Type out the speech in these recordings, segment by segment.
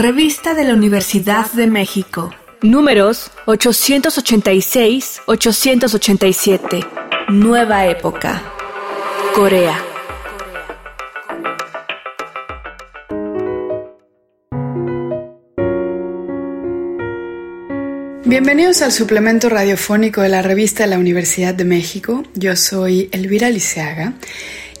Revista de la Universidad de México. Números 886-887. Nueva época. Corea. Bienvenidos al suplemento radiofónico de la revista de la Universidad de México. Yo soy Elvira Liceaga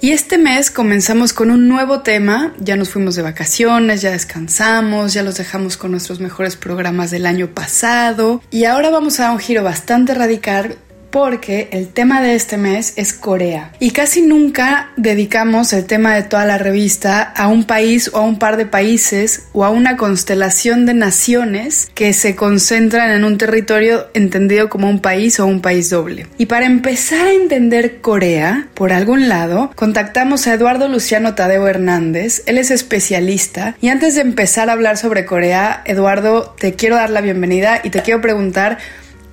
y este mes comenzamos con un nuevo tema, ya nos fuimos de vacaciones, ya descansamos, ya los dejamos con nuestros mejores programas del año pasado. Y ahora vamos a un giro bastante radical porque el tema de este mes es Corea. Y casi nunca dedicamos el tema de toda la revista a un país o a un par de países o a una constelación de naciones que se concentran en un territorio entendido como un país o un país doble. Y para empezar a entender Corea, por algún lado, contactamos a Eduardo Luciano Tadeo Hernández. Él es especialista. Y antes de empezar a hablar sobre Corea, Eduardo, te quiero dar la bienvenida y te quiero preguntar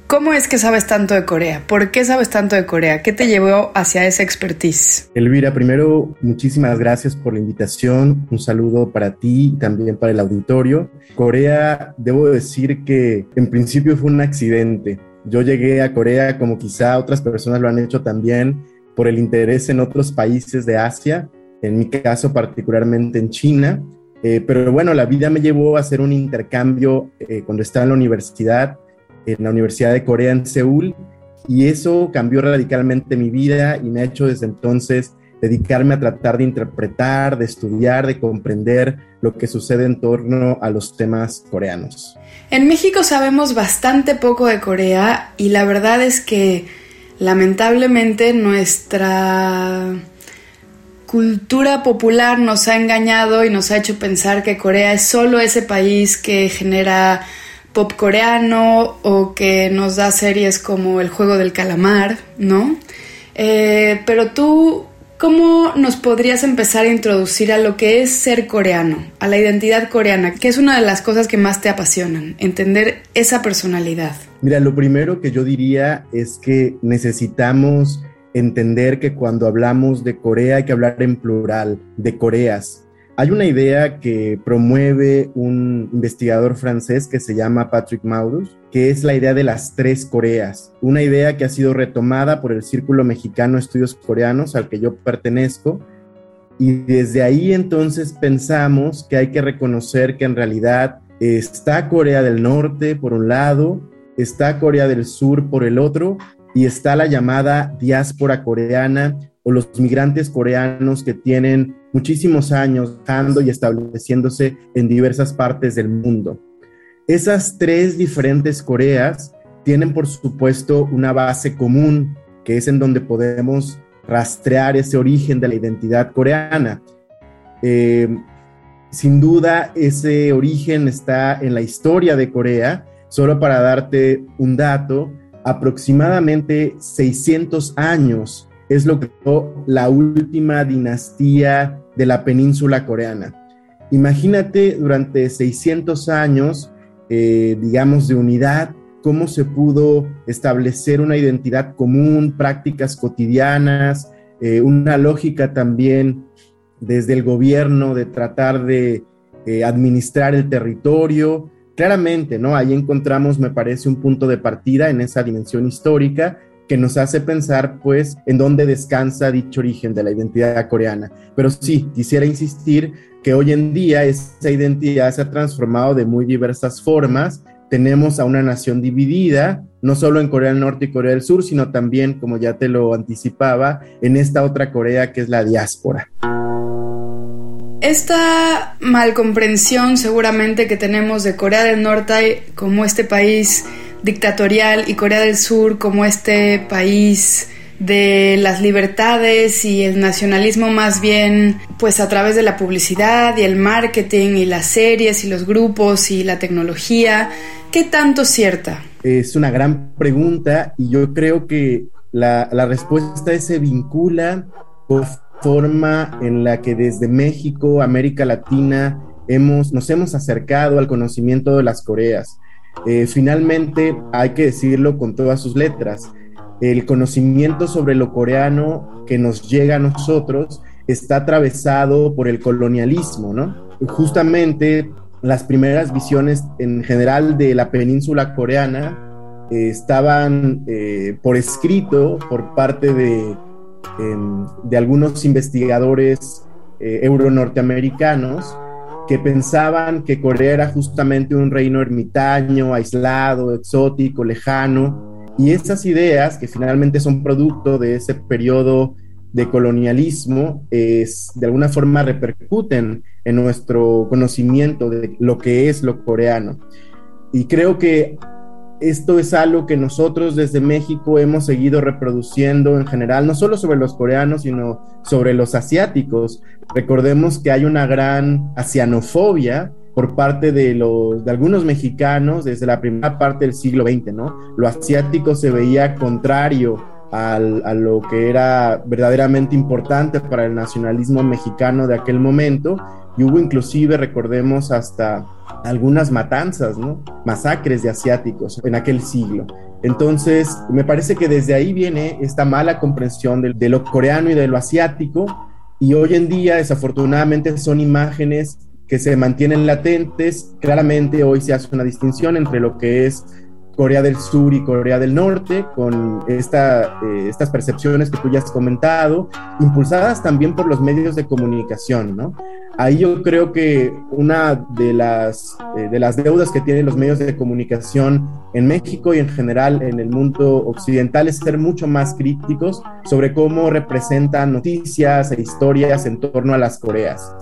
¿Cómo es que sabes tanto de Corea? ¿Por qué sabes tanto de Corea? ¿Qué te llevó hacia esa expertise? Elvira, primero, muchísimas gracias por la invitación. Un saludo para ti y también para el auditorio. Corea, debo decir que en principio fue un accidente. Yo llegué a Corea como quizá otras personas lo han hecho también por el interés en otros países de Asia, en mi caso particularmente en China. Eh, pero bueno, la vida me llevó a hacer un intercambio eh, cuando estaba en la universidad en la Universidad de Corea en Seúl y eso cambió radicalmente mi vida y me ha hecho desde entonces dedicarme a tratar de interpretar, de estudiar, de comprender lo que sucede en torno a los temas coreanos. En México sabemos bastante poco de Corea y la verdad es que lamentablemente nuestra cultura popular nos ha engañado y nos ha hecho pensar que Corea es solo ese país que genera pop coreano o que nos da series como El juego del calamar, ¿no? Eh, pero tú, ¿cómo nos podrías empezar a introducir a lo que es ser coreano, a la identidad coreana, que es una de las cosas que más te apasionan, entender esa personalidad? Mira, lo primero que yo diría es que necesitamos entender que cuando hablamos de Corea hay que hablar en plural, de Coreas, hay una idea que promueve un investigador francés que se llama Patrick Maurus, que es la idea de las tres Coreas, una idea que ha sido retomada por el Círculo Mexicano de Estudios Coreanos al que yo pertenezco, y desde ahí entonces pensamos que hay que reconocer que en realidad está Corea del Norte por un lado, está Corea del Sur por el otro, y está la llamada diáspora coreana o los migrantes coreanos que tienen muchísimos años trabajando y estableciéndose en diversas partes del mundo. Esas tres diferentes Coreas tienen, por supuesto, una base común, que es en donde podemos rastrear ese origen de la identidad coreana. Eh, sin duda, ese origen está en la historia de Corea. Solo para darte un dato, aproximadamente 600 años es lo que fue la última dinastía de la península coreana. Imagínate durante 600 años, eh, digamos, de unidad, cómo se pudo establecer una identidad común, prácticas cotidianas, eh, una lógica también desde el gobierno de tratar de eh, administrar el territorio. Claramente, ¿no? Ahí encontramos, me parece, un punto de partida en esa dimensión histórica que nos hace pensar pues en dónde descansa dicho origen de la identidad coreana. Pero sí, quisiera insistir que hoy en día esa identidad se ha transformado de muy diversas formas. Tenemos a una nación dividida, no solo en Corea del Norte y Corea del Sur, sino también, como ya te lo anticipaba, en esta otra Corea que es la diáspora. Esta malcomprensión seguramente que tenemos de Corea del Norte como este país dictatorial y Corea del Sur como este país de las libertades y el nacionalismo más bien pues a través de la publicidad y el marketing y las series y los grupos y la tecnología. ¿Qué tanto cierta? Es una gran pregunta y yo creo que la, la respuesta se vincula con forma en la que desde México, América Latina, hemos, nos hemos acercado al conocimiento de las Coreas. Eh, finalmente, hay que decirlo con todas sus letras, el conocimiento sobre lo coreano que nos llega a nosotros está atravesado por el colonialismo, ¿no? Justamente las primeras visiones en general de la península coreana eh, estaban eh, por escrito por parte de, em, de algunos investigadores euro-norteamericanos que pensaban que Corea era justamente un reino ermitaño, aislado, exótico, lejano, y esas ideas que finalmente son producto de ese periodo de colonialismo, es, de alguna forma repercuten en nuestro conocimiento de lo que es lo coreano. Y creo que esto es algo que nosotros desde México hemos seguido reproduciendo en general, no solo sobre los coreanos, sino sobre los asiáticos. Recordemos que hay una gran asianofobia por parte de, los, de algunos mexicanos desde la primera parte del siglo XX, ¿no? Lo asiático se veía contrario a lo que era verdaderamente importante para el nacionalismo mexicano de aquel momento y hubo inclusive, recordemos, hasta algunas matanzas, ¿no? Masacres de asiáticos en aquel siglo. Entonces, me parece que desde ahí viene esta mala comprensión de, lo coreano y de lo asiático, y hoy en día, desafortunadamente, son imágenes que se mantienen latentes. Claramente hoy se hace una distinción entre lo que es Corea del Sur y Corea del Norte, con eh, estas percepciones que tú ya has comentado, impulsadas también por los medios de comunicación, ¿no? Ahí yo creo que una de las, eh, de las deudas que tienen los medios de comunicación en México y en general en el mundo occidental es ser mucho más críticos sobre cómo representan noticias e historias en torno a las Coreas.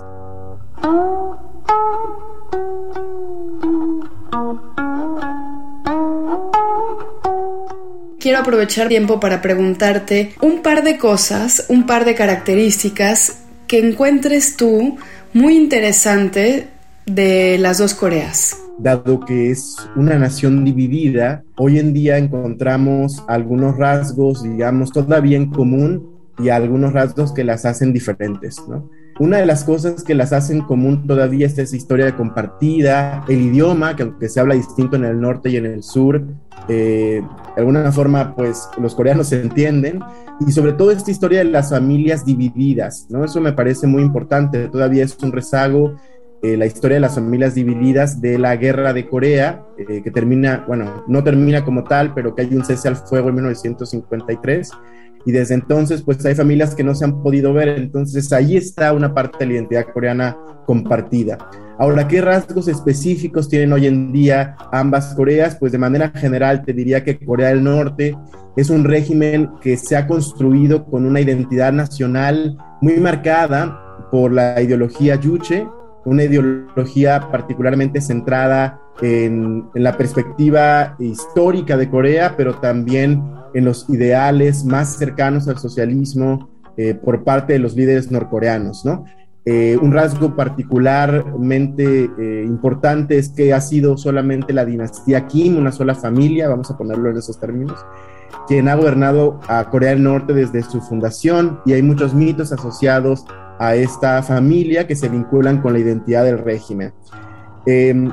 quiero aprovechar tiempo para preguntarte un par de cosas, un par de características que encuentres tú muy interesante de las dos Coreas. Dado que es una nación dividida, hoy en día encontramos algunos rasgos, digamos, todavía en común y algunos rasgos que las hacen diferentes, ¿no? Una de las cosas que las hacen común todavía es esa historia compartida, el idioma, que aunque se habla distinto en el norte y en el sur, eh, de alguna forma, pues los coreanos se entienden, y sobre todo esta historia de las familias divididas, ¿no? Eso me parece muy importante, todavía es un rezago eh, la historia de las familias divididas de la guerra de Corea, eh, que termina, bueno, no termina como tal, pero que hay un cese al fuego en 1953 y desde entonces pues hay familias que no se han podido ver, entonces ahí está una parte de la identidad coreana compartida. Ahora, ¿qué rasgos específicos tienen hoy en día ambas Coreas? Pues de manera general te diría que Corea del Norte es un régimen que se ha construido con una identidad nacional muy marcada por la ideología Yuche, una ideología particularmente centrada en, en la perspectiva histórica de Corea, pero también en los ideales más cercanos al socialismo eh, por parte de los líderes norcoreanos, ¿no? Eh, un rasgo particularmente eh, importante es que ha sido solamente la dinastía Kim, una sola familia, vamos a ponerlo en esos términos, quien ha gobernado a Corea del Norte desde su fundación y hay muchos mitos asociados a esta familia que se vinculan con la identidad del régimen. Em,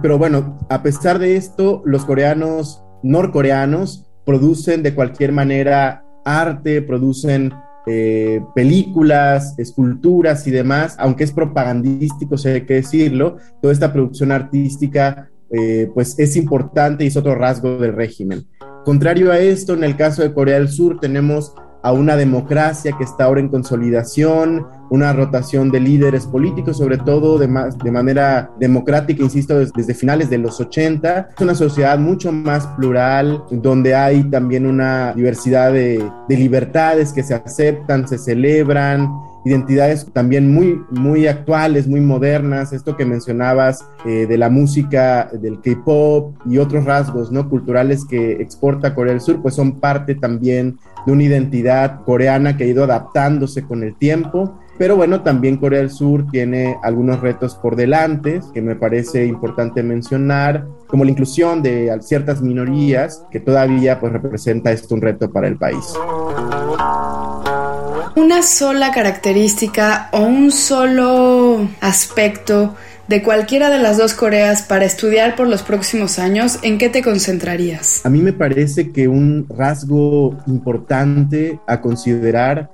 pero bueno, a pesar de esto, los coreanos norcoreanos producen de cualquier manera arte, producen eh, películas, esculturas y demás, aunque es propagandístico, si hay que decirlo, toda esta producción artística eh, pues es importante y es otro rasgo del régimen. Contrario a esto, en el caso de Corea del Sur tenemos a una democracia que está ahora en consolidación, una rotación de líderes políticos, sobre todo de, de manera democrática, insisto, desde, finales de los 80. Es una sociedad mucho más plural, donde hay también una diversidad de, de libertades que se aceptan, se celebran, identidades también muy, muy actuales, muy modernas, esto que mencionabas eh, de la música, del K-pop y otros rasgos ¿no? culturales que exporta Corea del Sur, pues son parte también de una identidad coreana que ha ido adaptándose con el tiempo. Pero bueno, también Corea del Sur tiene algunos retos por delante que me parece importante mencionar, como la inclusión de ciertas minorías, que todavía pues representa esto un reto para el país una sola característica o un solo aspecto de cualquiera de las dos Coreas para estudiar por los próximos años, ¿en qué te concentrarías? A mí me parece que un rasgo importante a considerar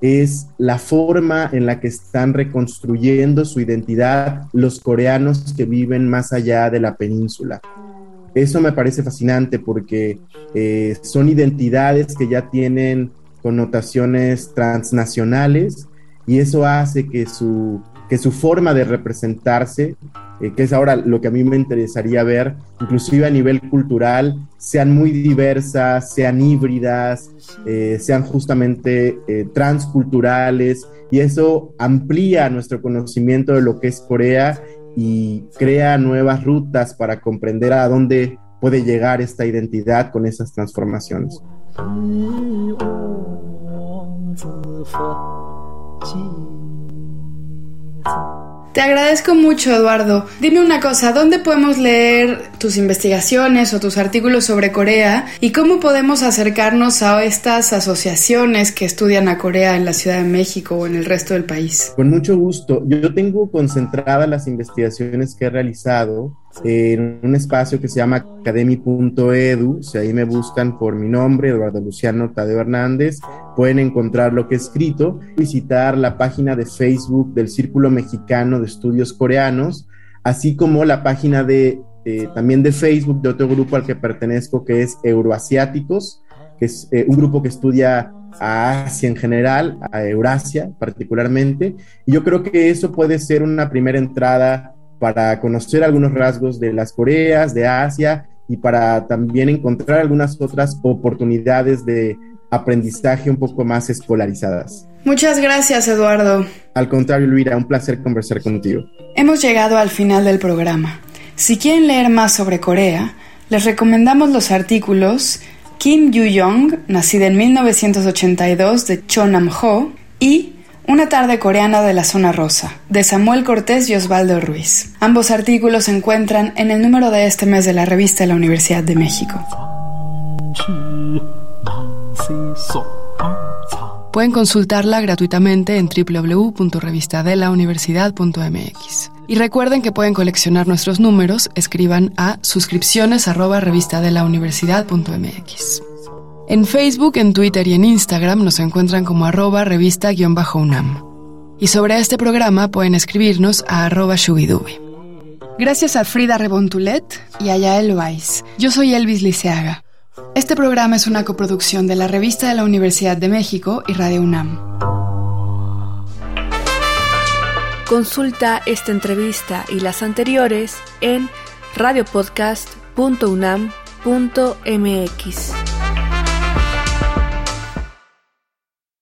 es la forma en la que están reconstruyendo su identidad los coreanos que viven más allá de la península. Eso me parece fascinante porque eh, son identidades que ya tienen connotaciones transnacionales y eso hace que su, que su forma de representarse eh, que es ahora lo que a mí me interesaría ver, inclusive a nivel cultural, sean muy diversas, sean híbridas, eh, sean justamente eh, transculturales, y eso amplía nuestro conocimiento de lo que es Corea y crea nuevas rutas para comprender a dónde puede llegar esta identidad con esas transformaciones. Te agradezco mucho, Eduardo. Dime una cosa, ¿dónde podemos leer tus investigaciones o tus artículos sobre Corea y cómo podemos acercarnos a estas asociaciones que estudian a Corea en la Ciudad de México o en el resto del país? Con mucho gusto. Yo tengo concentradas las investigaciones que he realizado en un espacio que se llama academy.edu. Si ahí me buscan por mi nombre, Eduardo Luciano Tadeo Hernández, pueden encontrar lo que he escrito, visitar la página de Facebook del Círculo Mexicano de Estudios Coreanos, así como la página de eh, también de Facebook de otro grupo al que pertenezco que es Euroasiáticos, que es eh, un grupo que estudia a Asia en general, a Eurasia particularmente, y yo creo que eso puede ser una primera entrada para conocer algunos rasgos de las Coreas, de Asia y para también encontrar algunas otras oportunidades de aprendizaje un poco más escolarizadas. Muchas gracias, Eduardo. Al contrario, Luira, un placer conversar contigo. Hemos llegado al final del programa. Si quieren leer más sobre Corea, les recomendamos los artículos Kim Yu-young, nacida en 1982 de Chonam-ho, y una tarde coreana de la zona rosa, de Samuel Cortés y Osvaldo Ruiz. Ambos artículos se encuentran en el número de este mes de la revista de la Universidad de México. Pueden consultarla gratuitamente en www.revistadelauniversidad.mx. Y recuerden que pueden coleccionar nuestros números, escriban a suscripciones en Facebook, en Twitter y en Instagram nos encuentran como arroba revista-unam. Y sobre este programa pueden escribirnos a arroba shubidubi. Gracias a Frida Rebontulet y a Yael Weiss. Yo soy Elvis Liceaga. Este programa es una coproducción de la Revista de la Universidad de México y Radio UNAM. Consulta esta entrevista y las anteriores en radiopodcast.unam.mx.